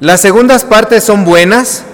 ¿Las segundas partes son buenas?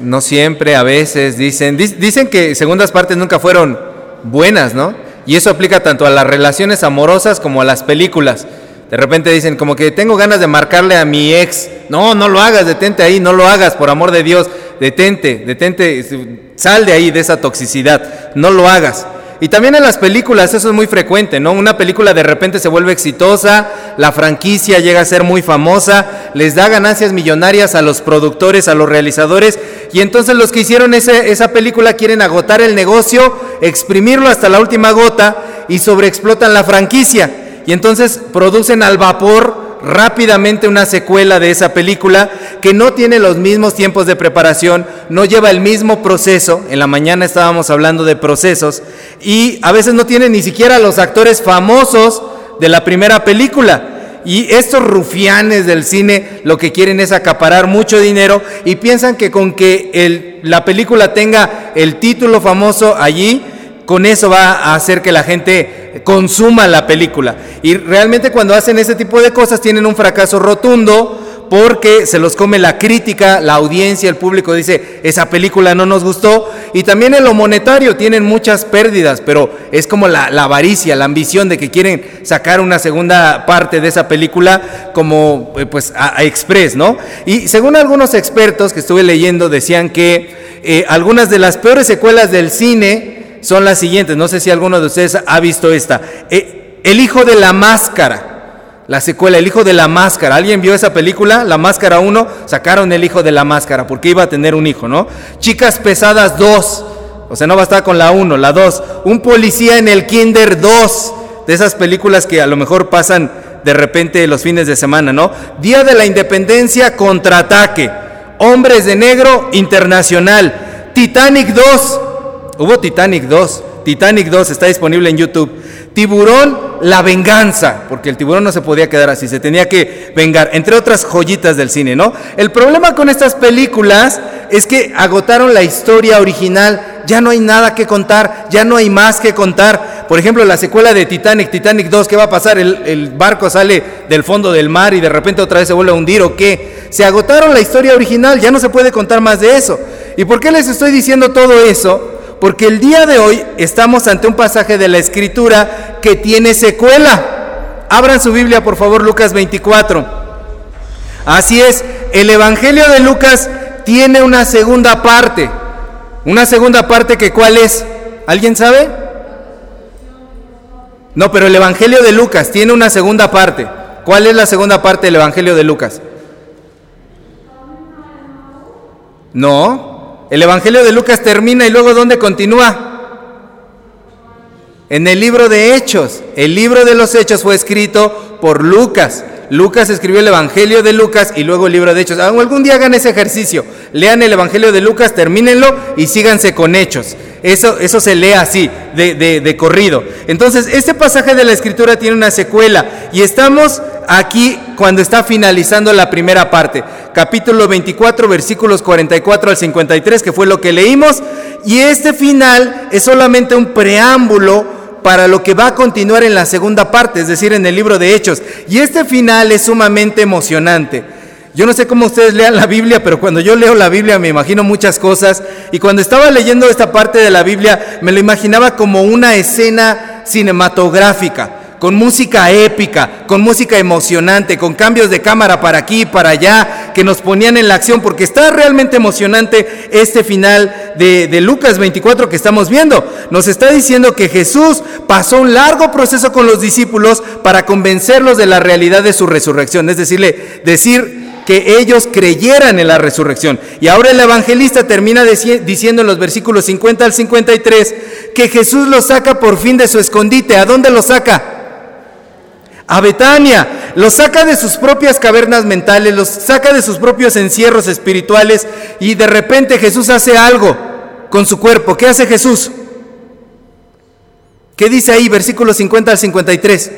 No siempre, a veces dicen, dicen que segundas partes nunca fueron buenas, ¿no? Y eso aplica tanto a las relaciones amorosas como a las películas. De repente dicen como que tengo ganas de marcarle a mi ex. No, no lo hagas, detente ahí, no lo hagas, por amor de Dios. Detente, detente, sal de ahí, de esa toxicidad. No lo hagas. Y también en las películas eso es muy frecuente, ¿no? Una película de repente se vuelve exitosa, la franquicia llega a ser muy famosa, les da ganancias millonarias a los productores, a los realizadores, y entonces los que hicieron esa película quieren agotar el negocio, exprimirlo hasta la última gota y sobreexplotan la franquicia. Y entonces producen al vapor rápidamente una secuela de esa película que no tiene los mismos tiempos de preparación, no lleva el mismo proceso, en la mañana estábamos hablando de procesos, y a veces no tiene ni siquiera los actores famosos de la primera película. Y estos rufianes del cine lo que quieren es acaparar mucho dinero y piensan que con que el, la película tenga el título famoso allí, con eso va a hacer que la gente consuma la película. Y realmente cuando hacen ese tipo de cosas tienen un fracaso rotundo porque se los come la crítica, la audiencia, el público dice, esa película no nos gustó. Y también en lo monetario tienen muchas pérdidas, pero es como la, avaricia, la ambición de que quieren sacar una segunda parte de esa película como eh, pues a, express, ¿no? Y según algunos expertos que estuve leyendo decían que eh, algunas de las peores secuelas del cine, son las siguientes. No sé si alguno de ustedes ha visto esta. Eh, el hijo de la máscara. La secuela, El hijo de la máscara. ¿Alguien vio esa película? La máscara 1, sacaron el hijo de la máscara porque iba a tener un hijo, ¿no? Chicas pesadas 2. O sea, no va a estar con la 1, la 2. Un policía en el Kinder 2. De esas películas que a lo mejor pasan de repente los fines de semana, ¿no? Día de la Independencia, contraataque. Hombres de Negro, internacional. Titanic 2. Hubo Titanic 2. Titanic 2 está disponible en YouTube. Tiburón, la venganza, porque el tiburón no se podía quedar así, se tenía que vengar, entre otras joyitas del cine, ¿no? El problema con estas películas es que agotaron la historia original, ya no hay nada que contar, ya no hay más que contar. Por ejemplo, la secuela de Titanic, Titanic 2, ¿qué va a pasar? El, el barco sale del fondo del mar y de repente otra vez se vuelve a hundir o qué. Se agotaron la historia original, ya no se puede contar más de eso. ¿Y por qué les estoy diciendo todo eso? Porque el día de hoy estamos ante un pasaje de la Escritura que tiene secuela. Abran su Biblia, por favor, Lucas 24. Así es, el Evangelio de Lucas tiene una segunda parte. Una segunda parte que cuál es? ¿Alguien sabe? No, pero el Evangelio de Lucas tiene una segunda parte. ¿Cuál es la segunda parte del Evangelio de Lucas? No, el Evangelio de Lucas termina y luego ¿dónde continúa? En el libro de Hechos. El libro de los Hechos fue escrito por Lucas. Lucas escribió el Evangelio de Lucas y luego el libro de Hechos. Algún día hagan ese ejercicio. Lean el Evangelio de Lucas, termínenlo y síganse con Hechos. Eso, eso se lee así, de, de corrido. Entonces, este pasaje de la Escritura tiene una secuela y estamos aquí cuando está finalizando la primera parte. Capítulo 24, versículos 44 al 53, que fue lo que leímos. Y este final es solamente un preámbulo para lo que va a continuar en la segunda parte, es decir, en el libro de Hechos. Y este final es sumamente emocionante. Yo no sé cómo ustedes lean la Biblia, pero cuando yo leo la Biblia me imagino muchas cosas. Y cuando estaba leyendo esta parte de la Biblia, me lo imaginaba como una escena cinematográfica con música épica, con música emocionante, con cambios de cámara para aquí para allá, que nos ponían en la acción, porque está realmente emocionante este final de, de, Lucas 24 que estamos viendo. Nos está diciendo que Jesús pasó un largo proceso con los discípulos para convencerlos de la realidad de su resurrección, es decirle, decir que ellos creyeran en la resurrección. Y ahora el evangelista termina diciendo en los versículos 50 al 53 que Jesús los saca por fin de su escondite. ¿A dónde los saca? a Betania, los saca de sus propias cavernas mentales, los saca de sus propios encierros espirituales y de repente Jesús hace algo con su cuerpo. ¿Qué hace Jesús? ¿Qué dice ahí, versículo 50 al 53?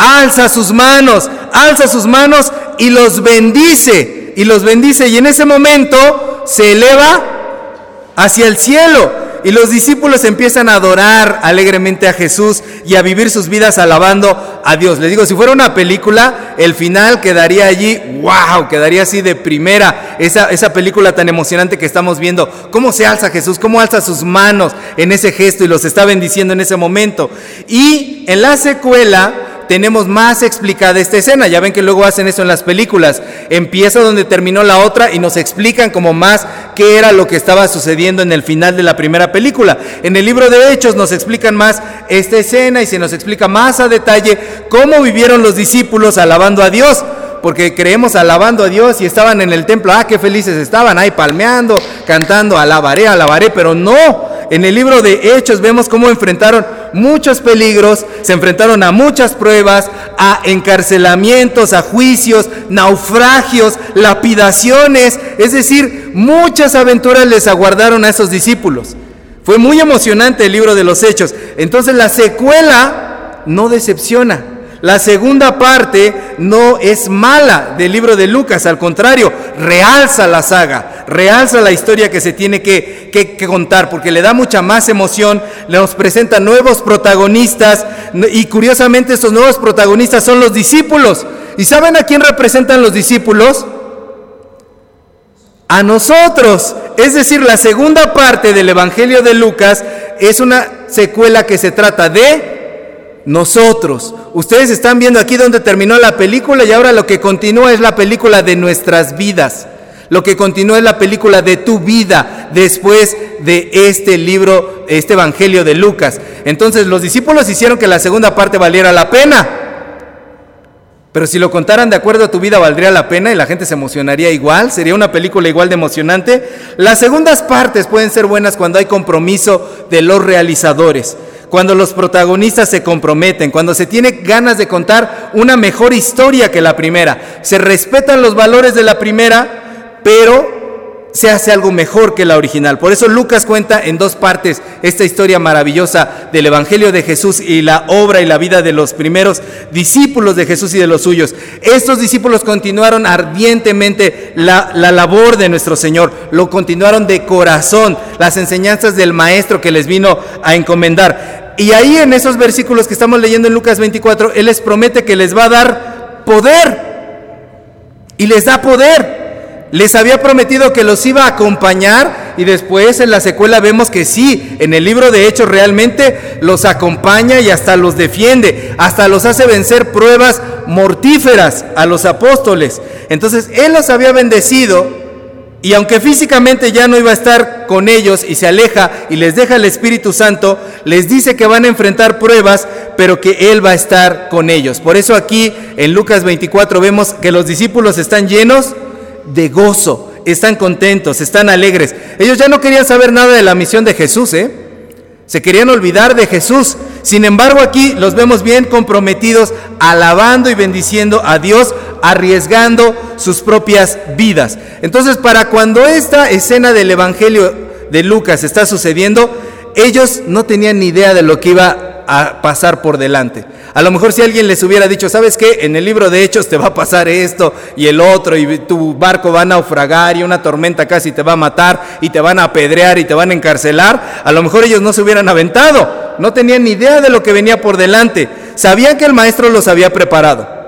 Alza sus manos, alza sus manos y los bendice, y los bendice, y en ese momento se eleva hacia el cielo y los discípulos empiezan a adorar alegremente a Jesús y a vivir sus vidas alabando a Dios. Les digo, si fuera una película, el final quedaría allí, wow, quedaría así de primera, esa, esa película tan emocionante que estamos viendo. ¿Cómo se alza Jesús? ¿Cómo alza sus manos en ese gesto y los está bendiciendo en ese momento? Y en la secuela tenemos más explicada esta escena. Ya ven que luego hacen eso en las películas. Empieza donde terminó la otra y nos explican como más qué era lo que estaba sucediendo en el final de la primera película. En el libro de Hechos nos explican más esta escena y se nos explica más a detalle cómo vivieron los discípulos alabando a Dios porque creemos alabando a Dios y estaban en el templo, ah, qué felices estaban ahí palmeando, cantando, alabaré, alabaré, pero no, en el libro de Hechos vemos cómo enfrentaron muchos peligros, se enfrentaron a muchas pruebas, a encarcelamientos, a juicios, naufragios, lapidaciones, es decir, muchas aventuras les aguardaron a esos discípulos. Fue muy emocionante el libro de los Hechos. Entonces la secuela no decepciona. La segunda parte no es mala del libro de Lucas, al contrario, realza la saga, realza la historia que se tiene que, que, contar, porque le da mucha más emoción, nos presenta nuevos protagonistas y curiosamente estos nuevos protagonistas son los discípulos. ¿Y saben a quién representan los discípulos? A nosotros. Es decir, la segunda parte del Evangelio de Lucas es una secuela que se trata de nosotros. Ustedes están viendo aquí donde terminó la película y ahora lo que continúa es la película de nuestras vidas. Lo que continúa es la película de tu vida después de este libro, este Evangelio de Lucas. Entonces los discípulos hicieron que la segunda parte valiera la pena. Pero si lo contaran de acuerdo a tu vida, valdría la pena y la gente se emocionaría igual, sería una película igual de emocionante. Las segundas partes pueden ser buenas cuando hay compromiso de los realizadores cuando los protagonistas se comprometen, cuando se tiene ganas de contar una mejor historia que la primera. Se respetan los valores de la primera, pero se hace algo mejor que la original. Por eso Lucas cuenta en dos partes esta historia maravillosa del Evangelio de Jesús y la obra y la vida de los primeros discípulos de Jesús y de los suyos. Estos discípulos continuaron ardientemente la, la labor de nuestro Señor, lo continuaron de corazón, las enseñanzas del Maestro que les vino a encomendar. Y ahí en esos versículos que estamos leyendo en Lucas 24, Él les promete que les va a dar poder. Y les da poder. Les había prometido que los iba a acompañar y después en la secuela vemos que sí, en el libro de Hechos realmente los acompaña y hasta los defiende, hasta los hace vencer pruebas mortíferas a los apóstoles. Entonces Él los había bendecido y aunque físicamente ya no iba a estar con ellos y se aleja y les deja el Espíritu Santo, les dice que van a enfrentar pruebas, pero que Él va a estar con ellos. Por eso aquí en Lucas 24 vemos que los discípulos están llenos de gozo, están contentos, están alegres. Ellos ya no querían saber nada de la misión de Jesús, ¿eh? Se querían olvidar de Jesús. Sin embargo, aquí los vemos bien comprometidos, alabando y bendiciendo a Dios, arriesgando sus propias vidas. Entonces, para cuando esta escena del Evangelio de Lucas está sucediendo, ellos no tenían ni idea de lo que iba a pasar por delante. A lo mejor si alguien les hubiera dicho, ¿sabes qué? En el libro de Hechos te va a pasar esto y el otro y tu barco va a naufragar y una tormenta casi te va a matar y te van a apedrear y te van a encarcelar, a lo mejor ellos no se hubieran aventado, no tenían ni idea de lo que venía por delante. Sabían que el maestro los había preparado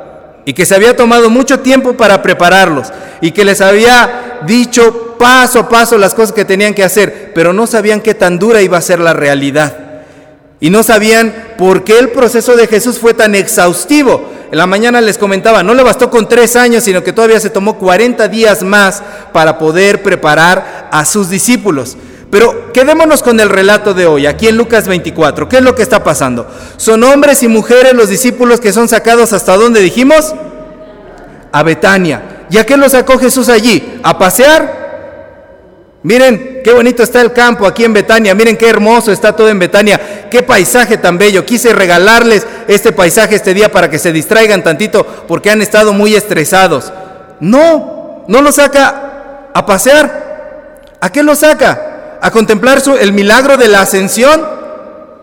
y que se había tomado mucho tiempo para prepararlos y que les había dicho paso a paso las cosas que tenían que hacer, pero no sabían qué tan dura iba a ser la realidad. Y no sabían por qué el proceso de Jesús fue tan exhaustivo. En la mañana les comentaba, no le bastó con tres años, sino que todavía se tomó 40 días más para poder preparar a sus discípulos. Pero quedémonos con el relato de hoy, aquí en Lucas 24. ¿Qué es lo que está pasando? Son hombres y mujeres los discípulos que son sacados hasta dónde dijimos? A Betania. ¿Y a qué los sacó Jesús allí? ¿A pasear? Miren qué bonito está el campo aquí en Betania, miren qué hermoso está todo en Betania, qué paisaje tan bello. Quise regalarles este paisaje este día para que se distraigan tantito porque han estado muy estresados. No, no lo saca a pasear. ¿A qué lo saca? ¿A contemplar el milagro de la ascensión?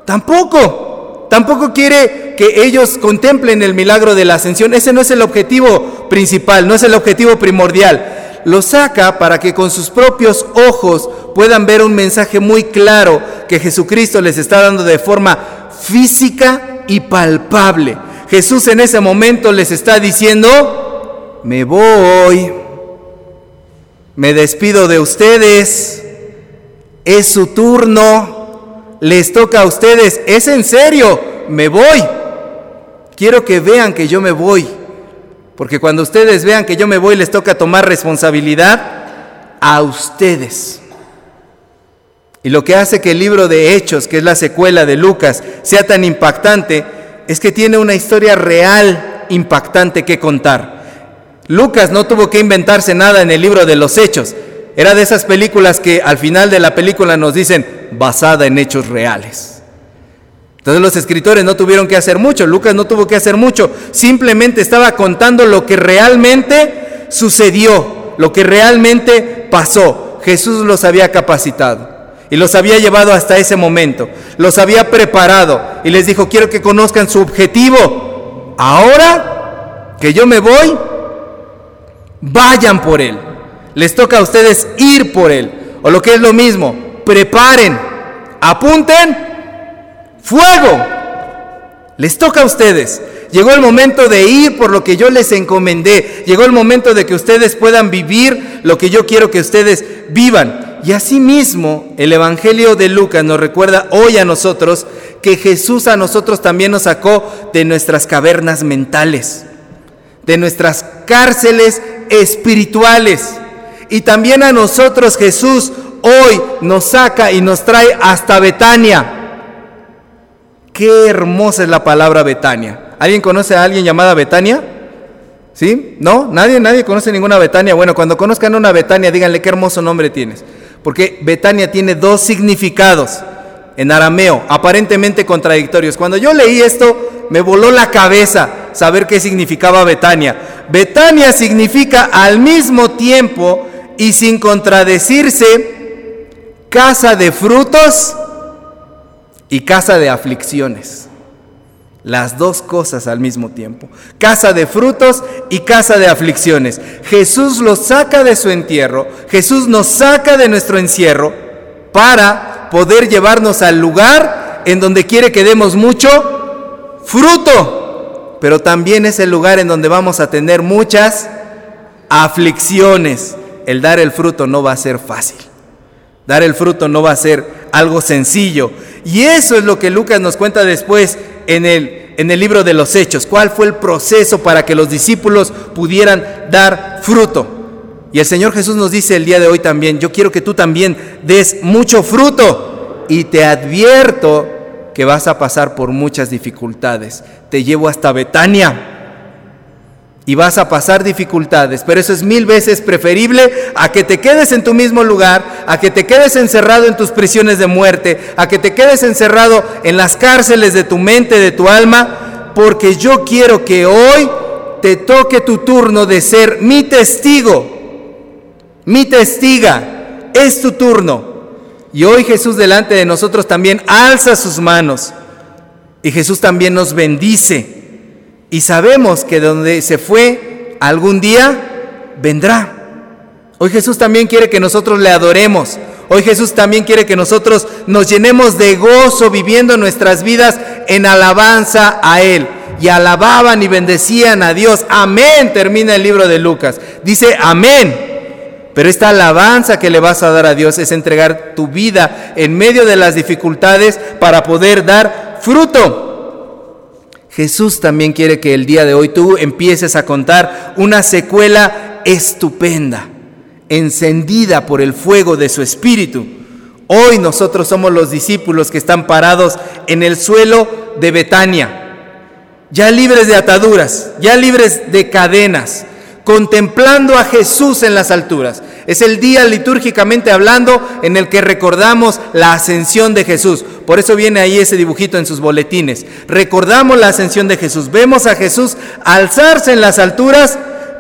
Tampoco. Tampoco quiere que ellos contemplen el milagro de la ascensión. Ese no es el objetivo principal, no es el objetivo primordial lo saca para que con sus propios ojos puedan ver un mensaje muy claro que Jesucristo les está dando de forma física y palpable. Jesús en ese momento les está diciendo, me voy, me despido de ustedes, es su turno, les toca a ustedes, es en serio, me voy. Quiero que vean que yo me voy, porque cuando ustedes vean que yo me voy les toca tomar responsabilidad a ustedes. Y lo que hace que el libro de Hechos, que es la secuela de Lucas, sea tan impactante, es que tiene una historia real impactante que contar. Lucas no tuvo que inventarse nada en el libro de los Hechos. Era de esas películas que al final de la película nos dicen basada en hechos reales. Entonces los escritores no tuvieron que hacer mucho, Lucas no tuvo que hacer mucho, simplemente estaba contando lo que realmente sucedió, lo que realmente pasó. Jesús los había capacitado y los había llevado hasta ese momento. Los había preparado y les dijo, quiero que conozcan su objetivo. Ahora que yo me voy, vayan por él. Les toca a ustedes ir por él. O lo que es lo mismo, preparen, apunten, fuego. Les toca a ustedes. Llegó el momento de ir por lo que yo les encomendé. Llegó el momento de que ustedes puedan vivir lo que yo quiero que ustedes vivan. Y asimismo, el Evangelio de Lucas nos recuerda hoy a nosotros que Jesús a nosotros también nos sacó de nuestras cavernas mentales, de nuestras cárceles espirituales. Y también a nosotros Jesús hoy nos saca y nos trae hasta Betania. Qué hermosa es la palabra Betania. ¿Alguien conoce a alguien llamada Betania? ¿Sí? ¿No? ¿Nadie? ¿Nadie conoce ninguna Betania? Bueno, cuando conozcan una Betania, díganle qué hermoso nombre tienes. Porque Betania tiene dos significados en arameo, aparentemente contradictorios. Cuando yo leí esto, me voló la cabeza saber qué significaba Betania. Betania significa al mismo tiempo y sin contradecirse casa de frutos y casa de aflicciones. Las dos cosas al mismo tiempo. Casa de frutos y casa de aflicciones. Jesús los saca de su entierro. Jesús nos saca de nuestro encierro para poder llevarnos al lugar en donde quiere que demos mucho fruto. Pero también es el lugar en donde vamos a tener muchas aflicciones. El dar el fruto no va a ser fácil. Dar el fruto no va a ser algo sencillo. Y eso es lo que Lucas nos cuenta después en el, en el libro de los Hechos. ¿Cuál fue el proceso para que los discípulos pudieran dar fruto? Y el Señor Jesús nos dice el día de hoy también, yo quiero que tú también des mucho fruto y te advierto que vas a pasar por muchas dificultades. Te llevo hasta Betania y vas a pasar dificultades, pero eso es mil veces preferible a que te quedes en tu mismo lugar, a que te quedes encerrado en tus prisiones de muerte, a que te quedes encerrado en las cárceles de tu mente, de tu alma, porque yo quiero que hoy te toque tu turno de ser mi testigo, mi testiga, es tu turno. Y hoy Jesús delante de nosotros también alza sus manos. Y Jesús también nos bendice y sabemos que donde se fue algún día vendrá. Hoy Jesús también quiere que nosotros le adoremos. Hoy Jesús también quiere que nosotros nos llenemos de gozo viviendo nuestras vidas en alabanza a Él. Y alababan y bendecían a Dios. Amén. Termina el libro de Lucas. Dice amén. Pero esta alabanza que le vas a dar a Dios es entregar tu vida en medio de las dificultades para poder dar fruto. Jesús también quiere que el día de hoy tú empieces a contar una secuela estupenda, encendida por el fuego de su espíritu. Hoy nosotros somos los discípulos que están parados en el suelo de Betania, ya libres de ataduras, ya libres de cadenas, contemplando a Jesús en las alturas. Es el día litúrgicamente hablando en el que recordamos la ascensión de Jesús. Por eso viene ahí ese dibujito en sus boletines. Recordamos la ascensión de Jesús. Vemos a Jesús alzarse en las alturas,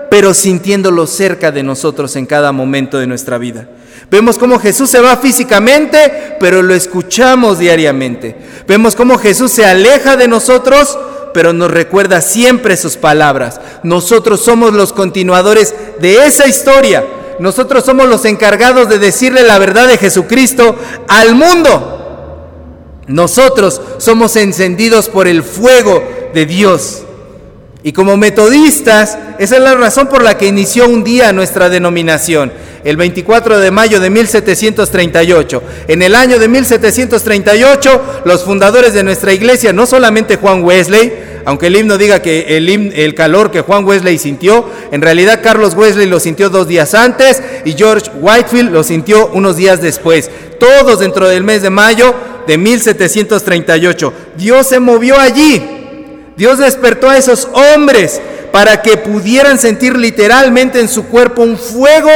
pero sintiéndolo cerca de nosotros en cada momento de nuestra vida. Vemos cómo Jesús se va físicamente, pero lo escuchamos diariamente. Vemos cómo Jesús se aleja de nosotros, pero nos recuerda siempre sus palabras. Nosotros somos los continuadores de esa historia. Nosotros somos los encargados de decirle la verdad de Jesucristo al mundo. Nosotros somos encendidos por el fuego de Dios Y como metodistas, esa es la razón por la que inició un día nuestra denominación, el 24 de mayo de 1738. En el año de 1738, los fundadores de nuestra iglesia, no solamente Juan Wesley, aunque el himno diga que el, el, calor que Juan Wesley sintió, en realidad Carlos Wesley lo sintió dos días antes y George Whitefield lo sintió unos días después. Todos dentro del mes de mayo de 1738. Dios se movió allí Dios despertó a esos hombres para que pudieran sentir literalmente en su cuerpo un fuego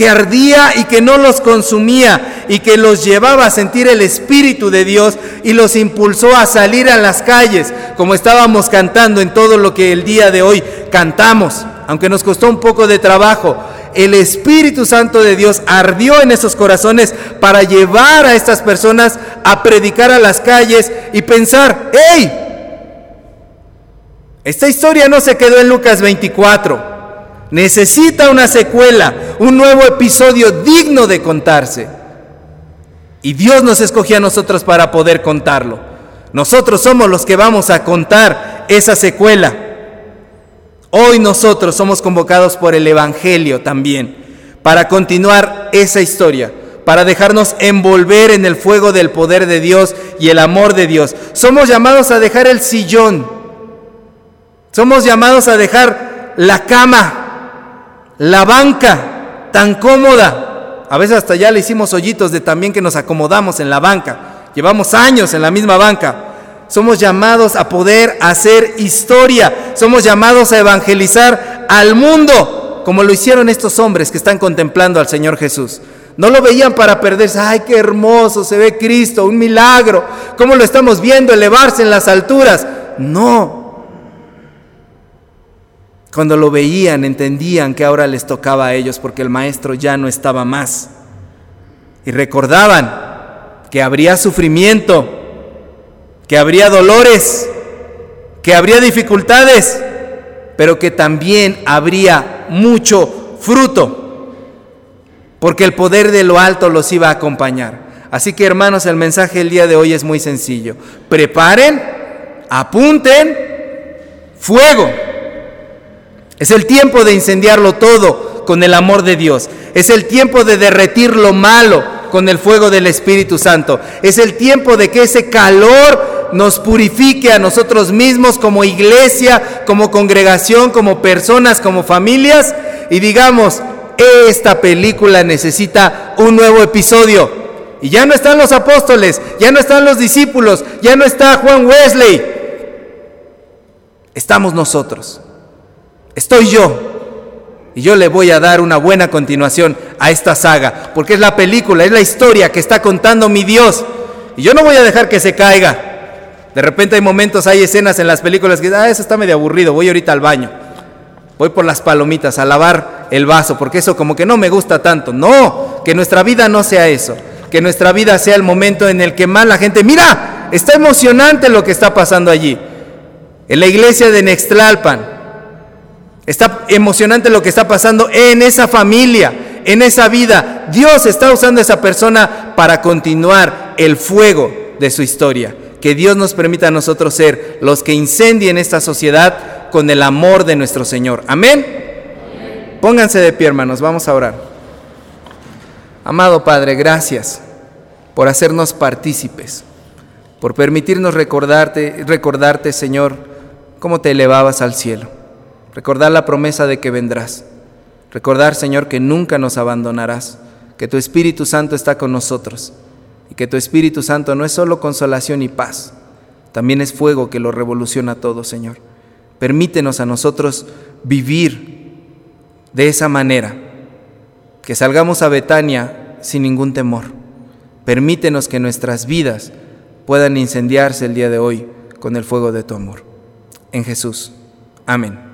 que ardía y que no los consumía y que los llevaba a sentir el Espíritu de Dios y los impulsó a salir a las calles, como estábamos cantando en todo lo que el día de hoy cantamos, aunque nos costó un poco de trabajo. El Espíritu Santo de Dios ardió en esos corazones para llevar a estas personas a predicar a las calles y pensar, ¡hey! Esta historia no se quedó en Lucas 24. Necesita una secuela, un nuevo episodio digno de contarse. Y Dios nos escogió a nosotros para poder contarlo. Nosotros somos los que vamos a contar esa secuela. Hoy nosotros somos convocados por el Evangelio también para continuar esa historia, para dejarnos envolver en el fuego del poder de Dios y el amor de Dios. Somos llamados a dejar el sillón somos llamados a dejar la cama, la banca tan cómoda. A veces hasta ya le hicimos hoyitos de también que nos acomodamos en la banca. Llevamos años en la misma banca. Somos llamados a poder hacer historia. Somos llamados a evangelizar al mundo, como lo hicieron estos hombres que están contemplando al Señor Jesús. No lo veían para perderse. Ay, qué hermoso se ve Cristo, un milagro. ¿Cómo lo estamos viendo elevarse en las alturas? No, cuando lo veían, entendían que ahora les tocaba a ellos porque el maestro ya no estaba más. Y recordaban que habría sufrimiento, que habría dolores, que habría dificultades, pero que también habría mucho fruto, porque el poder de lo alto los iba a acompañar. Así que hermanos, el mensaje del día de hoy es muy sencillo. Preparen, apunten, fuego. Es el tiempo de incendiarlo todo con el amor de Dios. Es el tiempo de derretir lo malo con el fuego del Espíritu Santo. Es el tiempo de que ese calor nos purifique a nosotros mismos como iglesia, como congregación, como personas, como familias y digamos, esta película necesita un nuevo episodio. Y ya no están los apóstoles, ya no están los discípulos, ya no está Juan Wesley. Estamos nosotros. Estoy yo. Y yo le voy a dar una buena continuación a esta saga, porque es la película, es la historia que está contando mi Dios. Y yo no voy a dejar que se caiga. De repente hay momentos, hay escenas en las películas que, ah, eso está medio aburrido, voy ahorita al baño. Voy por las palomitas a lavar el vaso, porque eso como que no me gusta tanto. No, que nuestra vida no sea eso. Que nuestra vida sea el momento en el que más la gente, mira, está emocionante lo que está pasando allí. En la iglesia de Nextlalpan, Está emocionante lo que está pasando en esa familia, en esa vida. Dios está usando a esa persona para continuar el fuego de su historia. Que Dios nos permita a nosotros ser los que incendien esta sociedad con el amor de nuestro Señor. Amén. Pónganse de pie, hermanos, vamos a orar. Amado Padre, gracias por hacernos partícipes, por permitirnos recordarte, recordarte, Señor, cómo te elevabas al cielo Recordar la promesa de que vendrás. Recordar, Señor, que nunca nos abandonarás, que tu Espíritu Santo está con nosotros y que tu Espíritu Santo no es solo consolación y paz, también es fuego que lo revoluciona todo, Señor. Permítenos a nosotros vivir de esa manera, que salgamos a Betania sin ningún temor. Permítenos que nuestras vidas puedan incendiarse el día de hoy con el fuego de tu amor. En Jesús. Amén.